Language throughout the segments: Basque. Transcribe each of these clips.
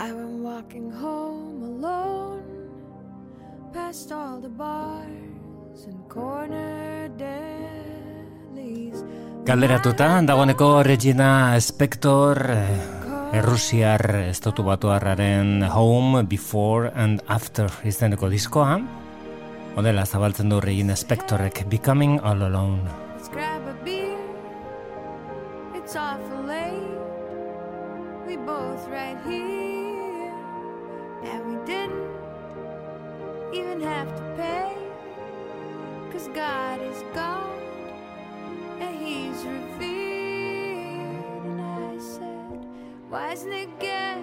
I went walking home alone Past all the bars and corner delis Galderatuta, dagoeneko Regina Spector, eh, Errusiar estotu batuarraren Home, Before and After izeneko diskoa. Honela zabaltzen du Regina Spectorek Becoming All Alone. Let's grab a beer It's awful late We both right here God is God And He's revealed And I said Why doesn't it get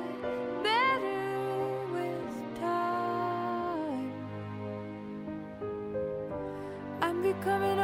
better with time? I'm becoming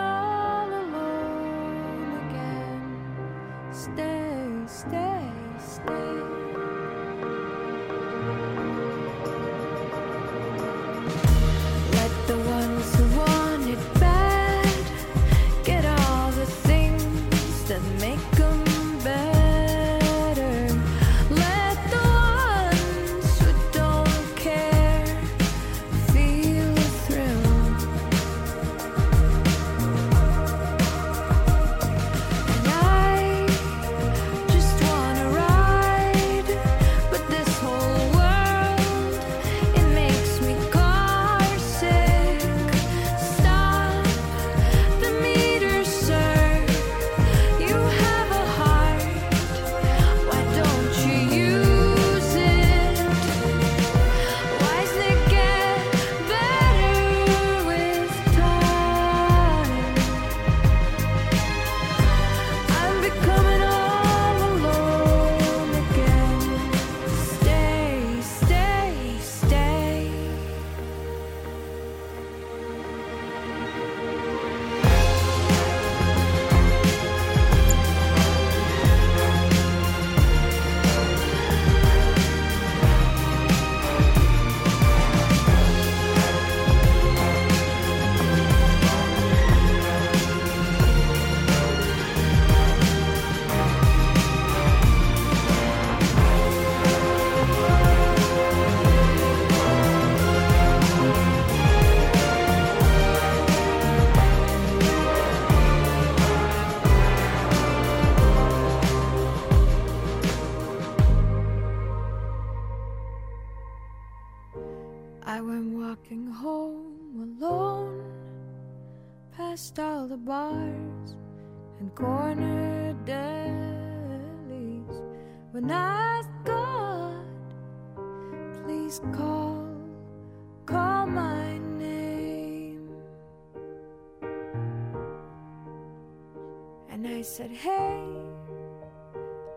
said, hey,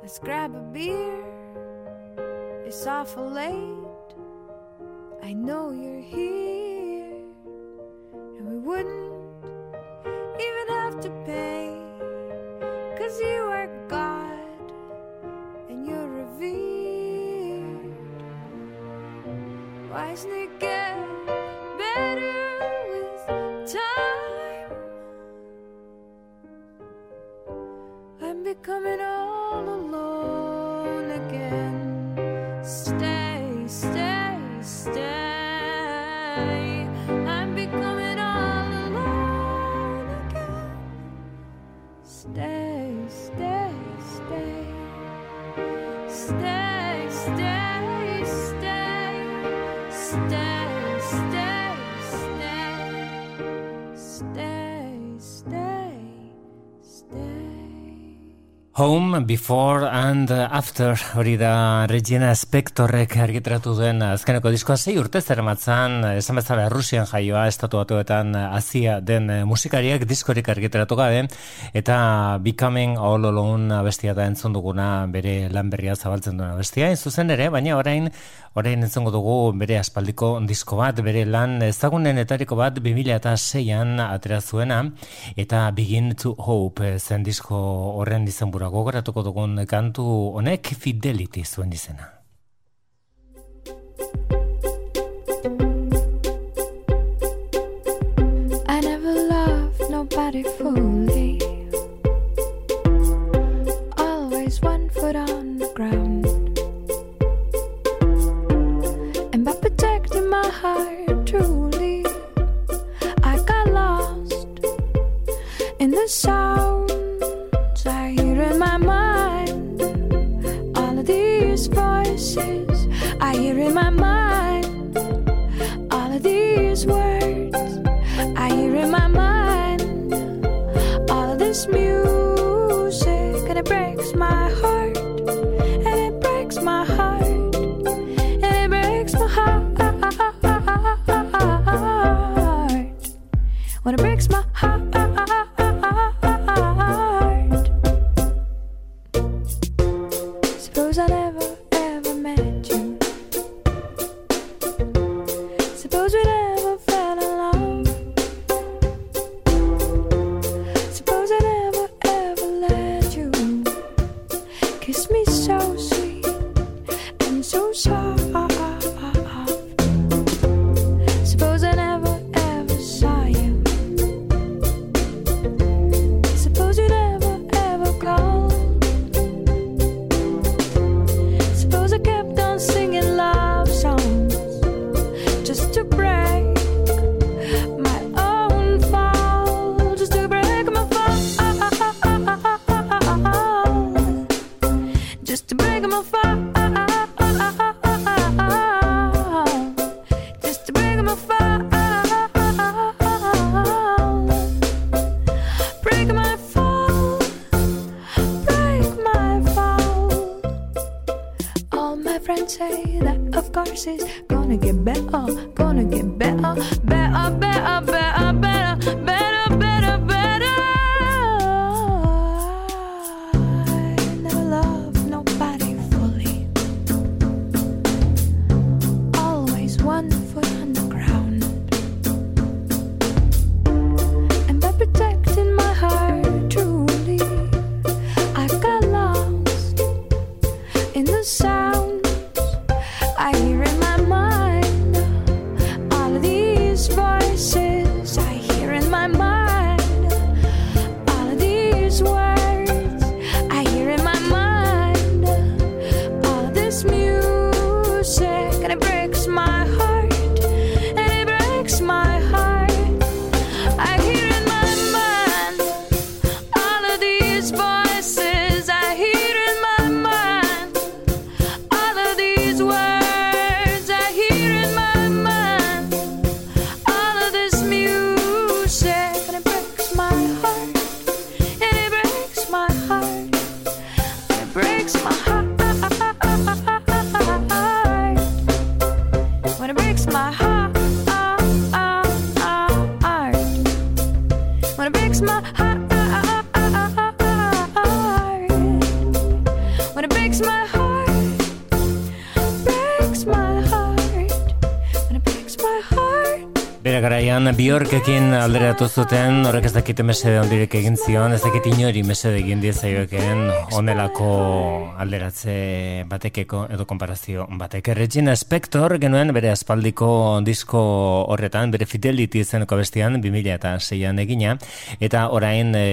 let's grab a beer. It's awful late. I know you're here, and we wouldn't even have to pay, cause you are God and you're revered. Why doesn't it get better Home, Before and After hori da Regina Spectorrek argitratu duen azkeneko diskoa. Zei urte zer matzan, esan bezala Rusian jaioa, estatu batuetan azia den musikariak diskorik argitratu gabe, eta Becoming All Alone abestia da entzun duguna bere lan berria zabaltzen duen abestia, ez zuzen ere, baina orain orain entzungo dugu bere aspaldiko disko bat, bere lan ezagunen etariko bat 2006an atera zuena, eta Begin to Hope zen disko horren izenbura pero gogoratuko dugun kantu honek Fidelity zuen izena. I never loved nobody fully Always one foot on the ground And by protecting my heart truly I got lost in the sound voices I hear in my mind. All of these words I hear in my mind. All of this music, and it breaks my heart. And it breaks my heart. And it breaks my heart. When it breaks my horses Bjorkekin alderatu zuten, horrek ez dakite mesede ondirek egin zion, ez dakit inori mesede egin diezaiokeen onelako alderatze batekeko edo konparazio batek. Regina Spector genuen bere aspaldiko disko horretan, bere Fidelity izeneko bestian, 2006an egina, eta orain e,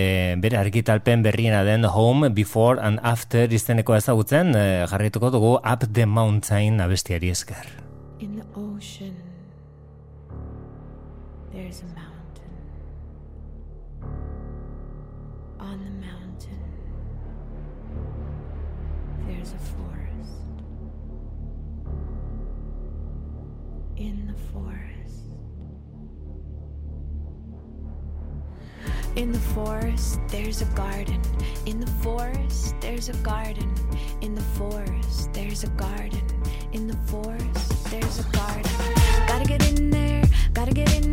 bere argitalpen berriena den Home, Before and After izeneko ezagutzen, eh, e, jarrituko dugu Up the Mountain abestiari esker. In the ocean There's a mountain. On the mountain, there's a forest. In the forest, In the forest, there's a garden. In the forest, there's a garden. In the forest, there's a garden. In the forest, there's a garden. Gotta get in there, gotta get in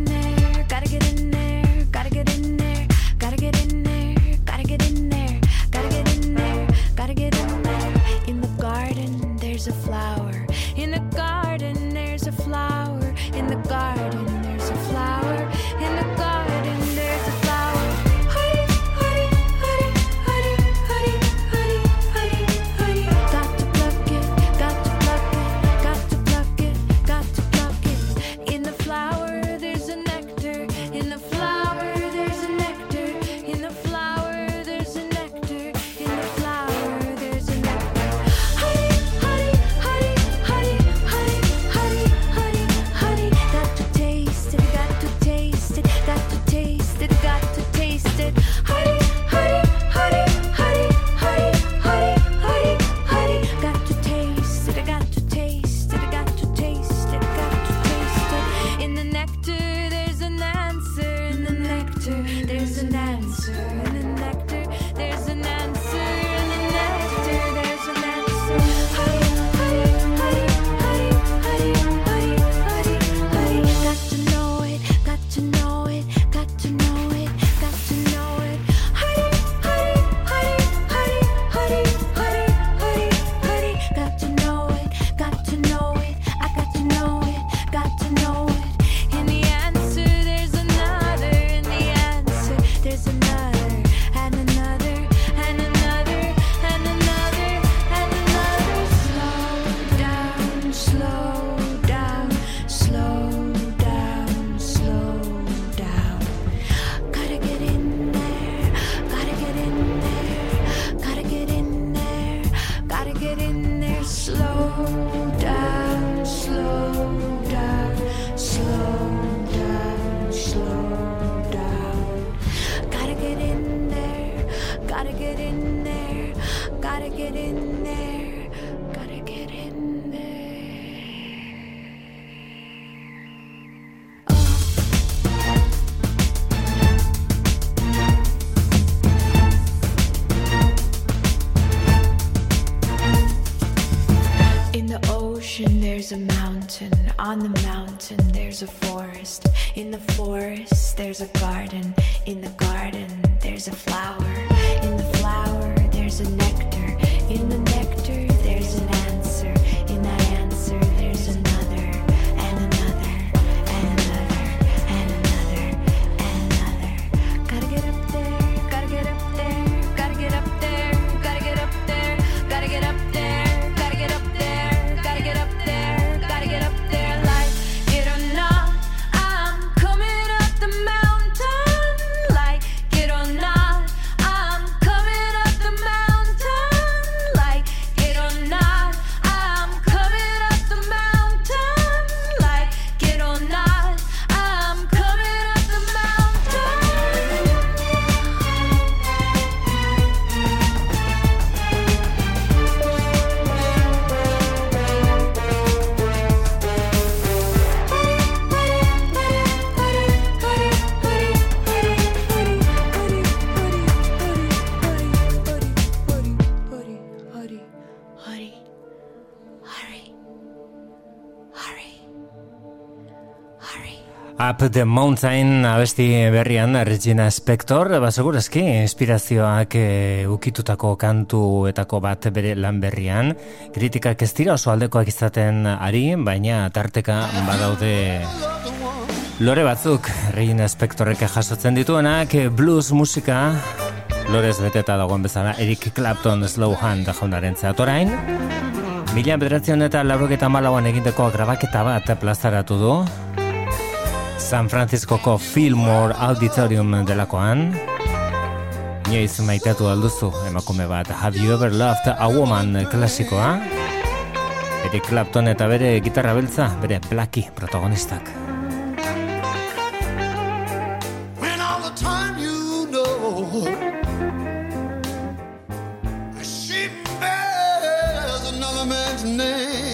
The Mountain abesti berrian Regina Spector, ba segurazki inspirazioak e, ukitutako kantuetako bat bere lan berrian. Kritikak ez dira oso aldekoak izaten ari, baina tarteka badaude lore batzuk Regina Spectorrek jasotzen dituenak, blues musika, lorez beteta dagoen bezala, Eric Clapton Slow Hand jaunaren zeatorain. Mila bederatzen eta lauroketa malauan egindeko grabaketa bat plazaratu du, San Franciscoko Fillmore Auditorium delakoan. Inoiz maiteatu alduzu emakume bat Have You Ever Loved a Woman klasikoa. Eric Clapton eta bere gitarra beltza, bere Blackie protagonistak. the Lord.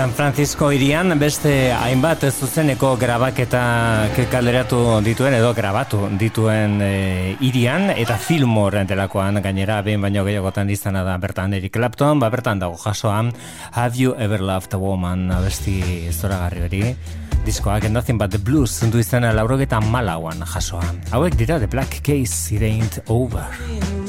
San Francisco irian beste hainbat zuzeneko grabaketa kaleratu dituen edo grabatu dituen e, irian eta filmoren delakoan. Gainera behin baino gehiagotan izana da bertan Eric Clapton, ba bertan dago jasoan Have You Ever Loved a Woman? Abesti zoragarri hori. Diskoak and nothing but the blues zentu izena laurogeta malauan jasoan hauek dira The Black Case It Ain't Over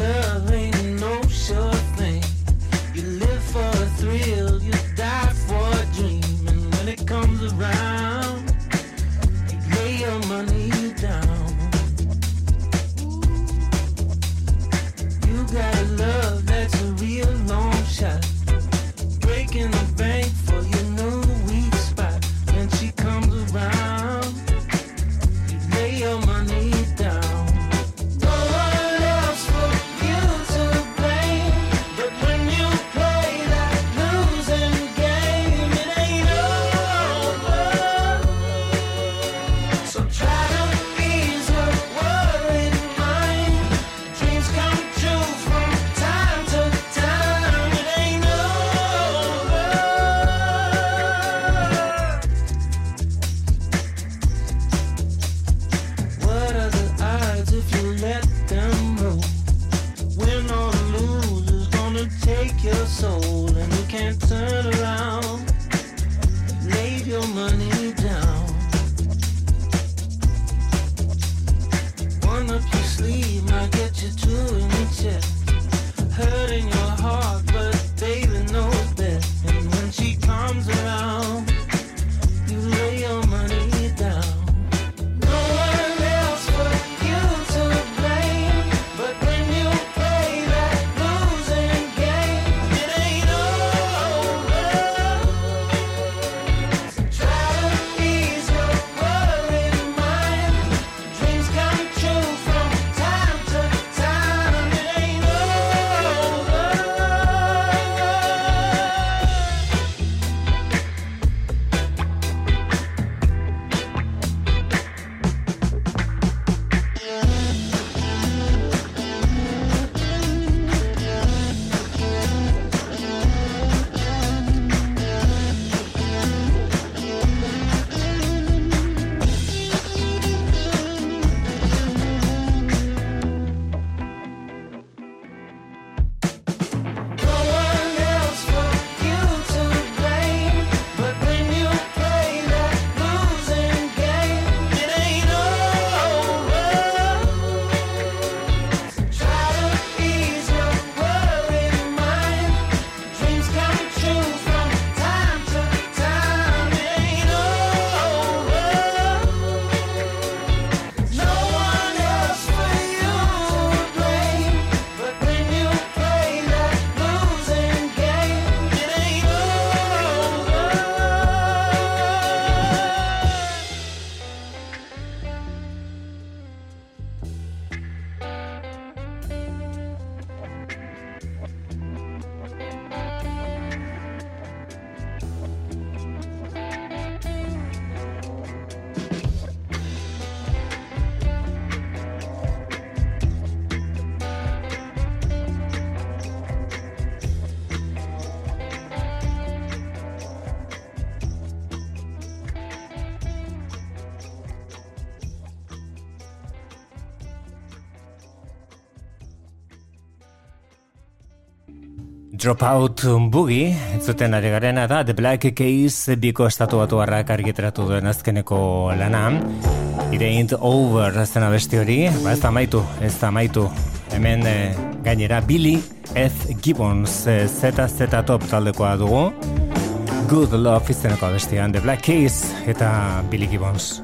Dropout Boogie, entzuten ari garena da, The Black Case biko estatu batu harrak argiteratu duen azkeneko lana. It ain't over zena besti hori, ba ez da maitu, ez da maitu. Hemen eh, gainera Billy F. Gibbons eh, ZZ Top taldekoa dugu. Good Love izeneko bestian, The Black Case eta Billy Gibbons.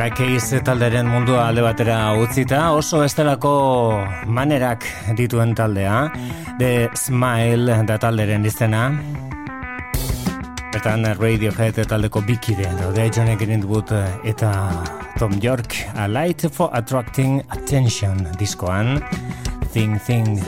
Black Keys talderen mundua alde batera utzita, oso estelako manerak dituen taldea, The Smile da talderen izena. Bertan Radiohead taldeko bikide, daude John Greenwood eta Tom York, A Light for Attracting Attention diskoan, Thing Thing.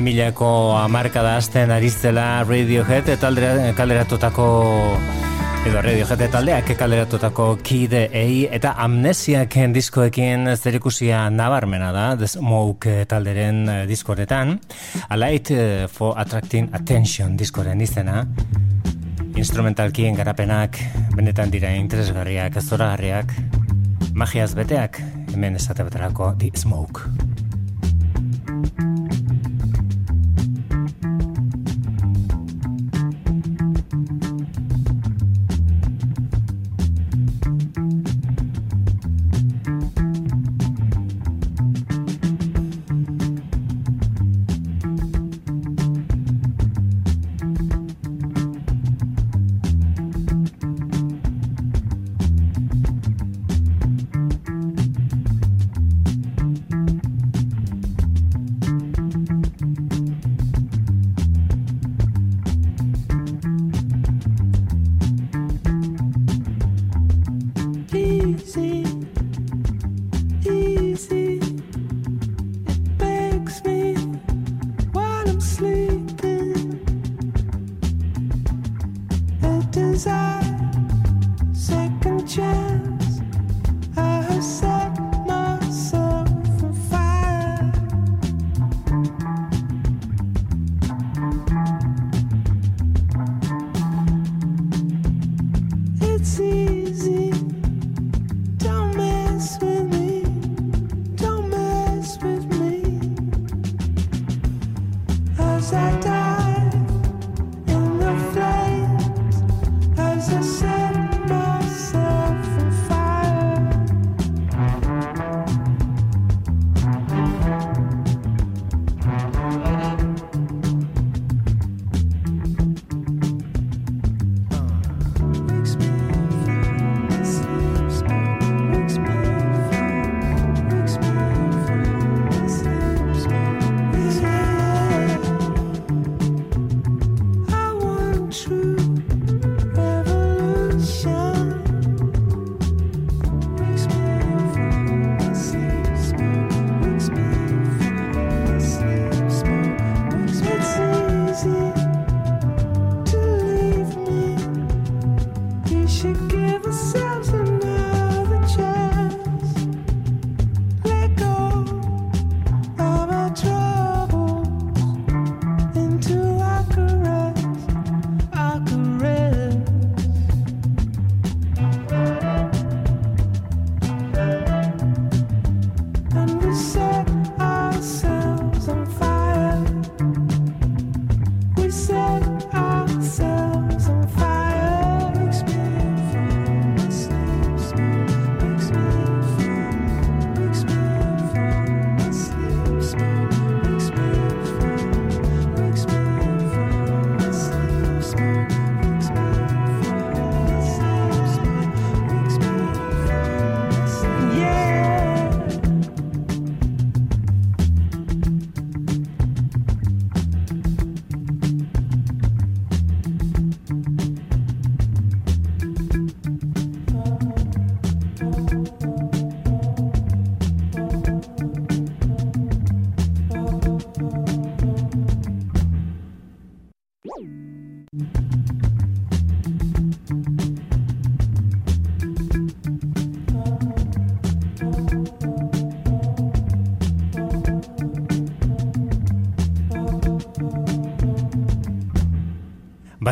Milako amarka da azten ariztela Radiohead eta kalderatutako edo Radiohead taldeak kalderatutako kide ei eta amnesiak diskoekin zerikusia nabarmena da The Smoke talderen diskoretan A Light for Attracting Attention diskoren izena. Instrumentalkien garapenak benetan dira interesgarriak, zoragarriak magiaz beteak hemen esate baterako The Smoke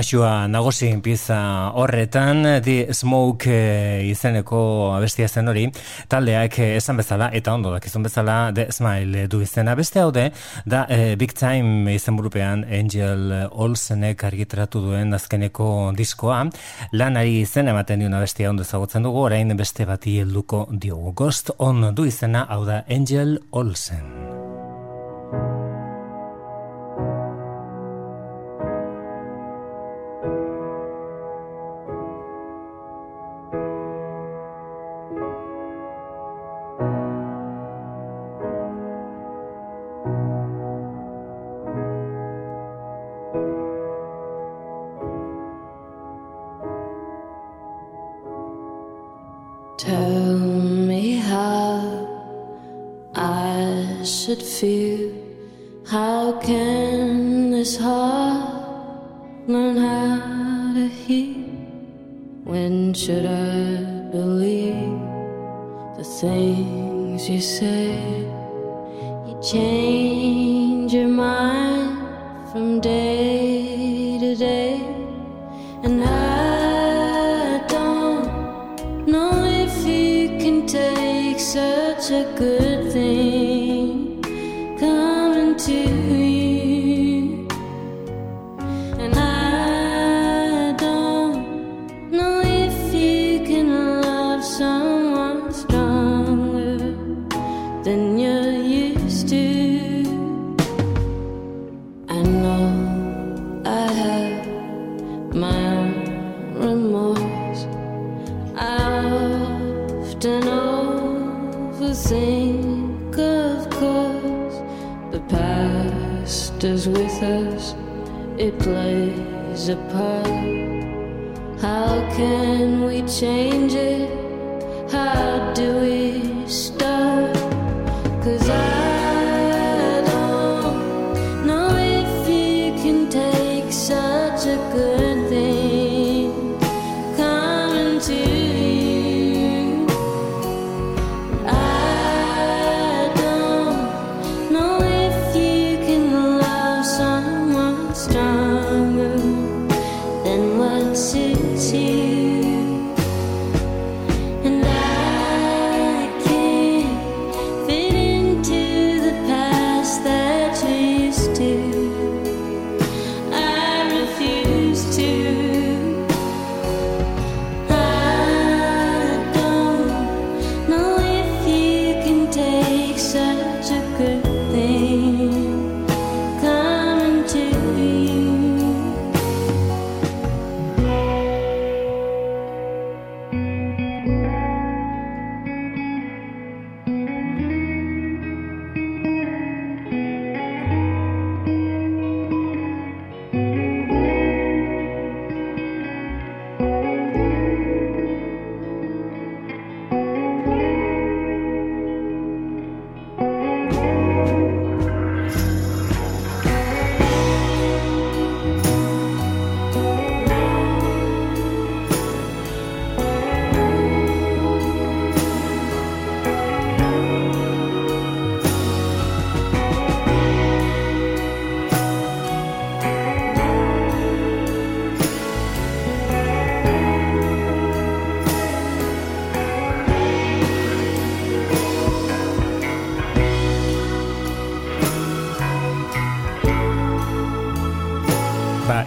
Basua nagosi pieza horretan, di smoke e, izeneko abestia zen hori, taldeak eh, esan bezala, eta ondo dakizun bezala, the smile du izena. Beste haude, da e, big time izen burupean Angel Olsenek argitratu duen azkeneko diskoa, lanari izen ematen diuna bestia ondo ezagutzen dugu, orain beste bati helduko diogu. Ghost on du izena, hau da Angel Olsen. such a good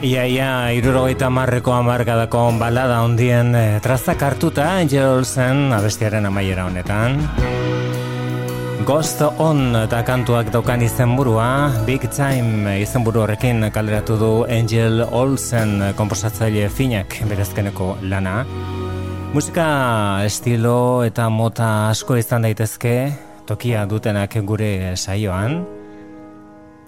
Ia, ia, irurogeita marreko amarkadako balada ondien e, trazak hartuta Angelsen abestiaren amaiera honetan. Ghost On eta kantuak daukan izenburua, Big Time izenburu horrekin kaleratu du Angel Olsen komposatzaile finak berezkeneko lana. Musika estilo eta mota asko izan daitezke, tokia dutenak gure saioan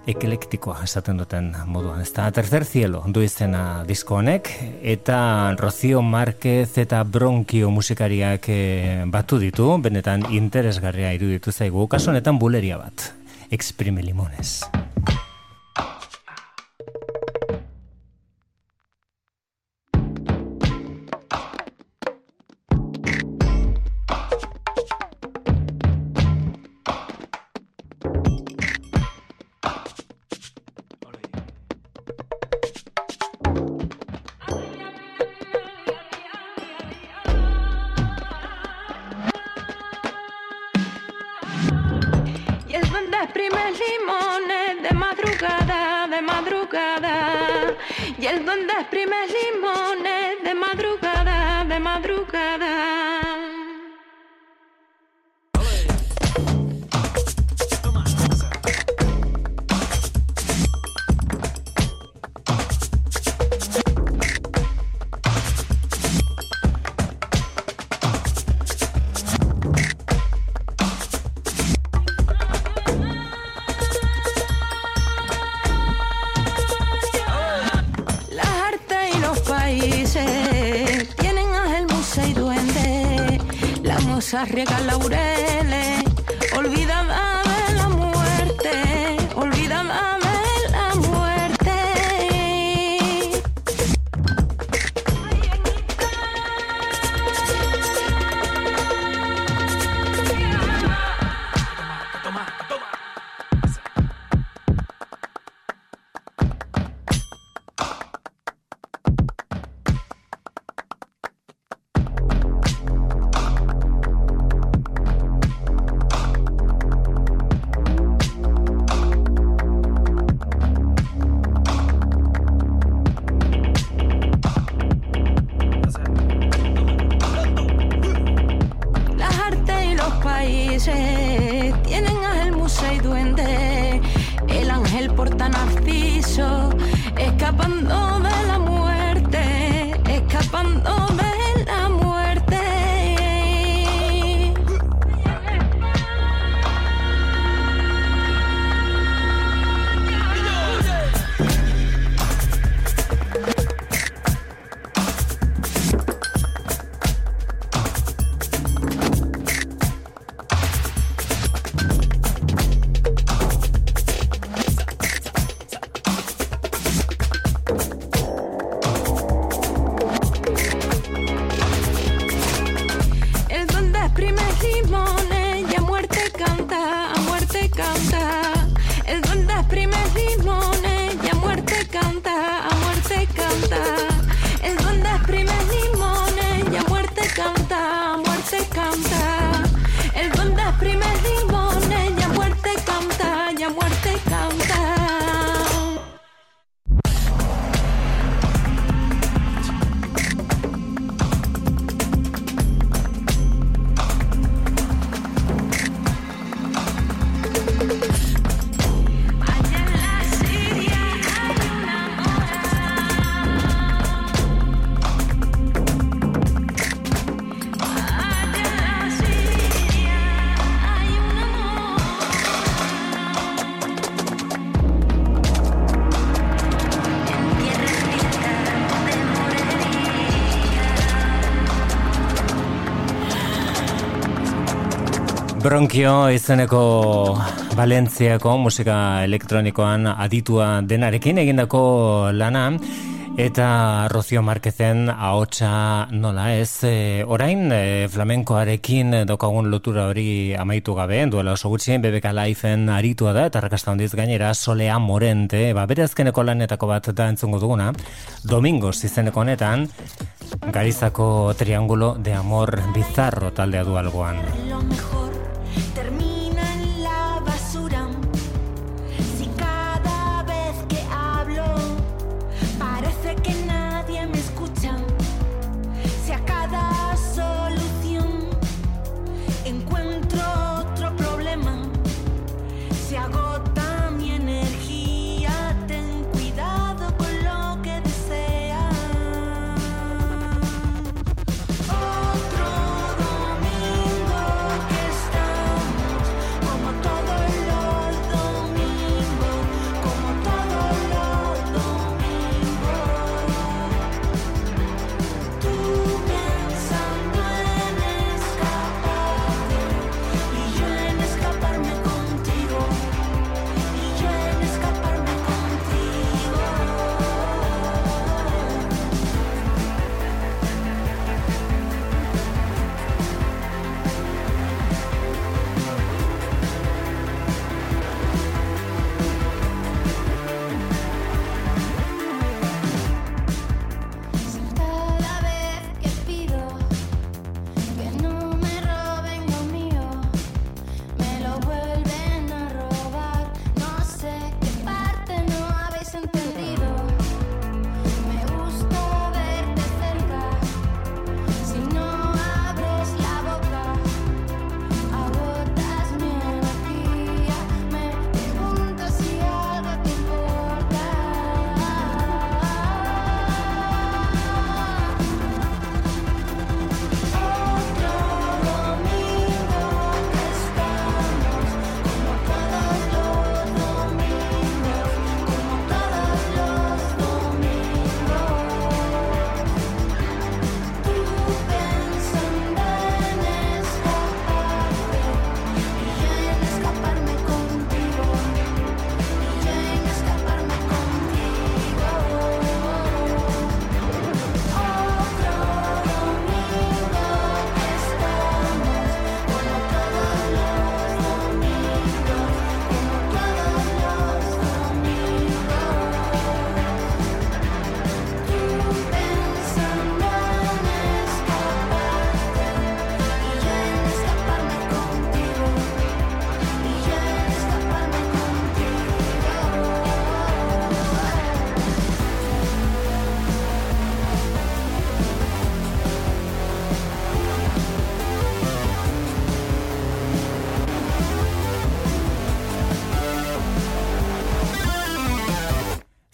eklektikoa esaten duten moduan. Ez da, tercer cielo du izena disko honek, eta Rocio Marquez eta Bronkio musikariak eh, batu ditu, benetan interesgarria iruditu zaigu, kaso honetan buleria bat, exprime limones. países tienen al museo y duende. El ángel porta narciso, escapando de Bronkio izeneko Valentziako musika elektronikoan aditua denarekin egindako lana. Eta Rocio Marquezen ahotsa nola ez e, orain e, flamenkoarekin dokagun lotura hori amaitu gabe duela oso gutxien BBK Lifeen aritua da eta rakasta hondiz gainera Solea Morente. Ba bere azkeneko lanetako bat da entzungo duguna Domingos izeneko honetan Garizako Triángulo de Amor Bizarro taldea du algoan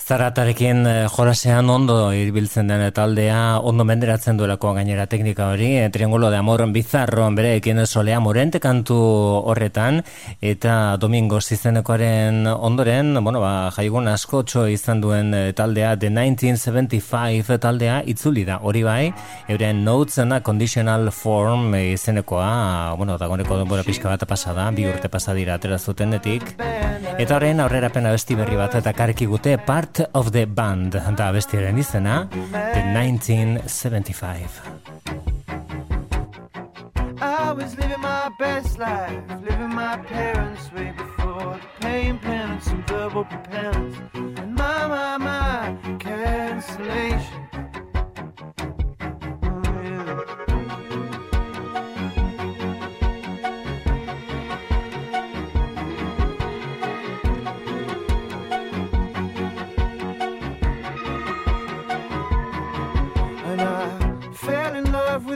Zaratarekin eh, jolasean ondo ibiltzen den taldea, ondo menderatzen duelako gainera teknika hori, e, triangulo de amor bizarro, bere ekin solea morente kantu horretan, eta domingo zizenekoaren ondoren, bueno, ba, jaigun asko txo izan duen eh, taldea, The 1975 taldea, itzuli da, hori bai, euren notes and conditional form izenekoa, bueno, da goneko denbora pixka bat pasada, bi urte pasadira atera zutenetik, eta horren aurrera pena besti berri bat, eta karki gute part of the band da bestiaren izena eh? the 1975 I was living my best life living my parents way before the pain penance and verbal repentance and my my my cancellation. Mm, With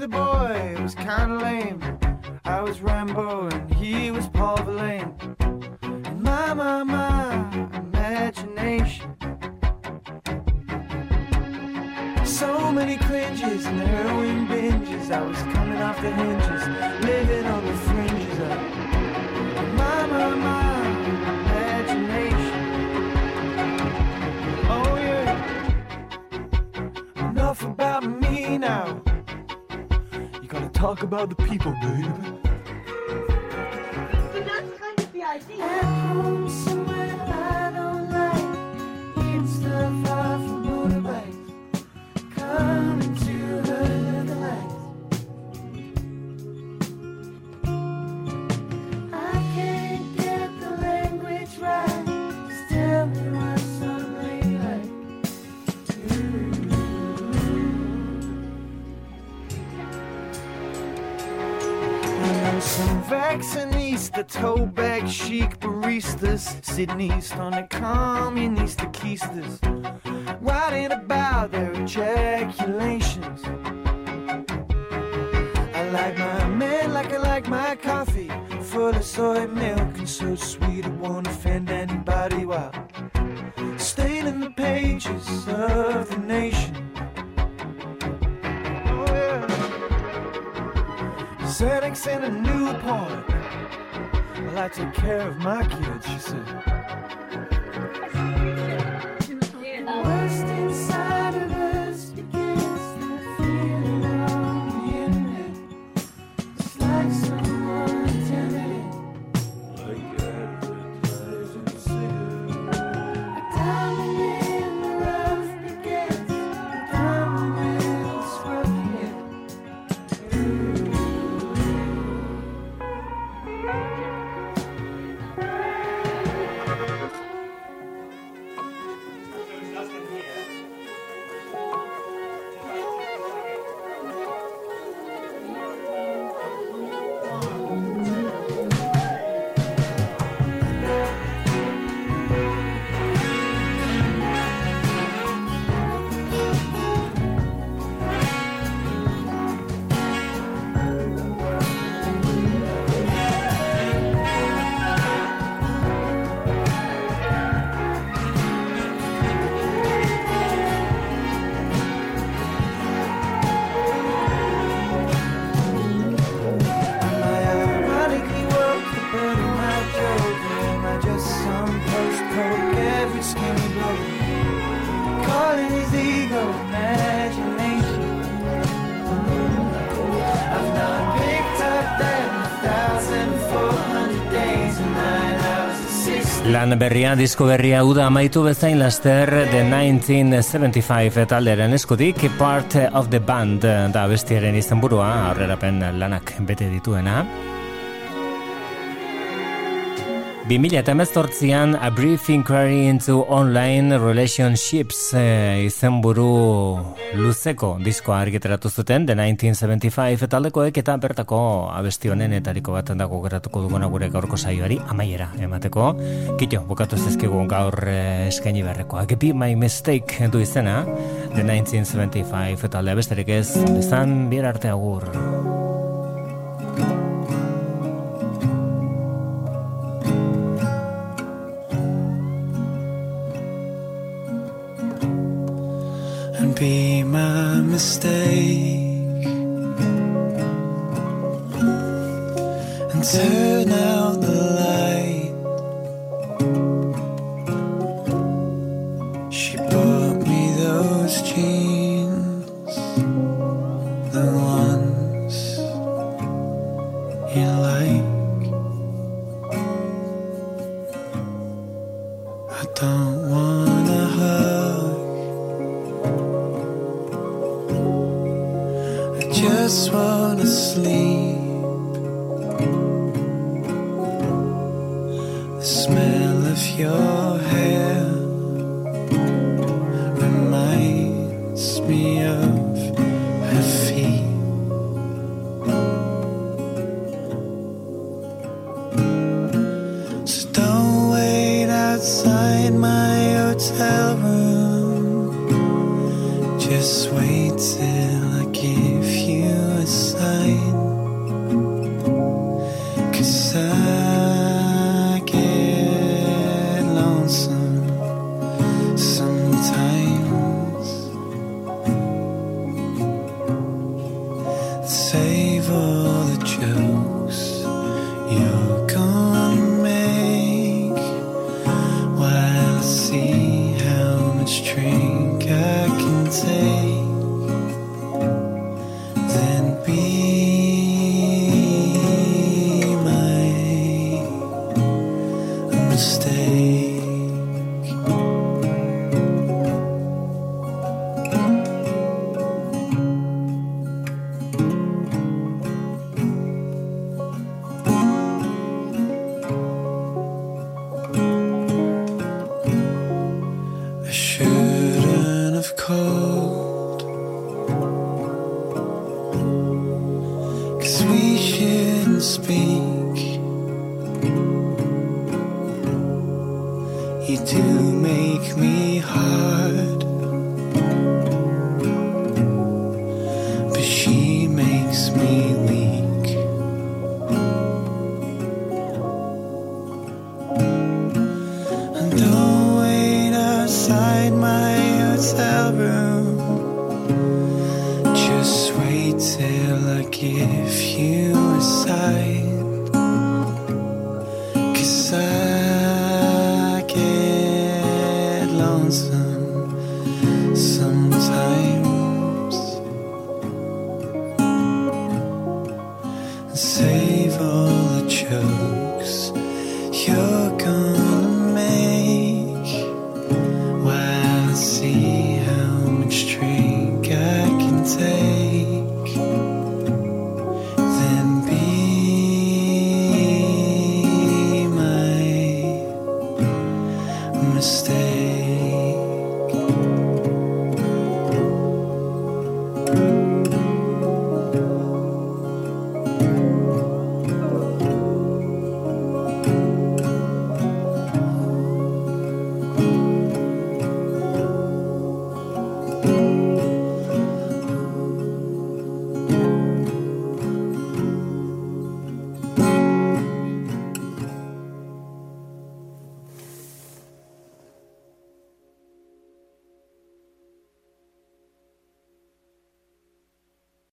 a boy, was kinda lame. I was Rambo and he was Paul Verlaine. And my, my, my imagination. So many cringes and heroin binges. I was coming off the hinges, living on the fringes of my, my, my imagination. Oh yeah. Enough about me now talk about the people, babe. But that's kind of the idea. Vaccinista, toe bag chic baristas, sitting east on the communista keisters, writing about their ejaculations. I like my men like I like my coffee, full of soy milk and so sweet it won't offend anybody while staining the pages of the nation. Oh, yeah. A Newport. I take care of my kids, she said. Lan berria, disko berria uda amaitu bezain laster The 1975 talderen eskutik Part of the Band da bestiaren izenburua aurrerapen lanak bete dituena 2018an A Brief Inquiry into Online Relationships e, izenburu luzeko diskoa argitaratu zuten The 1975 taldekoek eta bertako abesti honenetariko bat dago geratuko duguna gure gaurko saioari amaiera emateko. Kito, bukatu zezkigu gaur e, eskaini beharrekoak. Be My Mistake du izena The 1975 taldea besterik ez, izan bier arte agur. Be my mistake and turn out the light. Cause we shouldn't speak. You do make me hard,